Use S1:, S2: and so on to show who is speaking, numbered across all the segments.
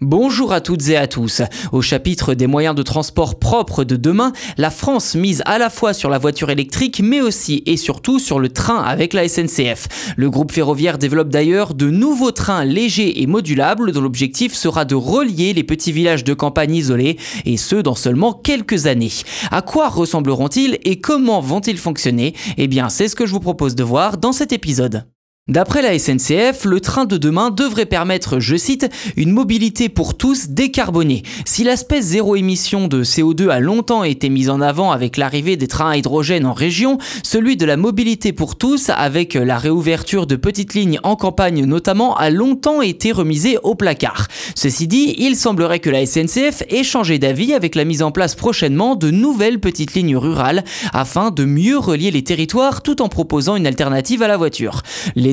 S1: Bonjour à toutes et à tous. Au chapitre des moyens de transport propres de demain, la France mise à la fois sur la voiture électrique mais aussi et surtout sur le train avec la SNCF. Le groupe ferroviaire développe d'ailleurs de nouveaux trains légers et modulables dont l'objectif sera de relier les petits villages de campagne isolés et ce dans seulement quelques années. À quoi ressembleront-ils et comment vont-ils fonctionner? Eh bien, c'est ce que je vous propose de voir dans cet épisode. D'après la SNCF, le train de demain devrait permettre, je cite, une mobilité pour tous décarbonée. Si l'aspect zéro émission de CO2 a longtemps été mis en avant avec l'arrivée des trains à hydrogène en région, celui de la mobilité pour tous, avec la réouverture de petites lignes en campagne notamment, a longtemps été remisé au placard. Ceci dit, il semblerait que la SNCF ait changé d'avis avec la mise en place prochainement de nouvelles petites lignes rurales afin de mieux relier les territoires tout en proposant une alternative à la voiture.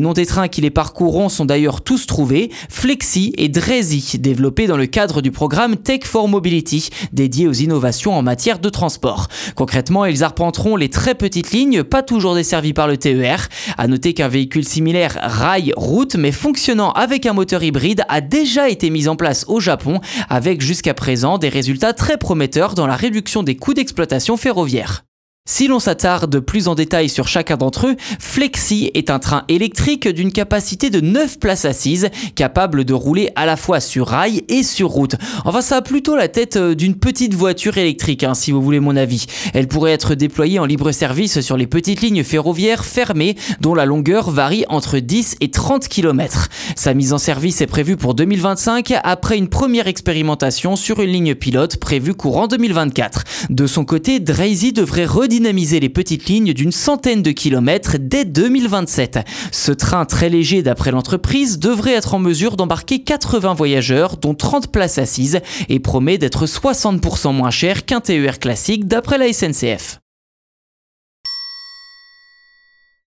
S1: Noms des trains qui les parcourront sont d'ailleurs tous trouvés, Flexi et Drezy, développés dans le cadre du programme Tech for Mobility, dédié aux innovations en matière de transport. Concrètement, ils arpenteront les très petites lignes, pas toujours desservies par le TER. À noter qu'un véhicule similaire rail-route, mais fonctionnant avec un moteur hybride, a déjà été mis en place au Japon, avec jusqu'à présent des résultats très prometteurs dans la réduction des coûts d'exploitation ferroviaire. Si l'on s'attarde plus en détail sur chacun d'entre eux, Flexi est un train électrique d'une capacité de 9 places assises, capable de rouler à la fois sur rail et sur route. Enfin, ça a plutôt la tête euh, d'une petite voiture électrique, hein, si vous voulez mon avis. Elle pourrait être déployée en libre service sur les petites lignes ferroviaires fermées, dont la longueur varie entre 10 et 30 km. Sa mise en service est prévue pour 2025, après une première expérimentation sur une ligne pilote prévue courant 2024. De son côté, Drazy devrait redire dynamiser les petites lignes d'une centaine de kilomètres dès 2027. Ce train très léger d'après l'entreprise devrait être en mesure d'embarquer 80 voyageurs dont 30 places assises et promet d'être 60% moins cher qu'un TER classique d'après la SNCF.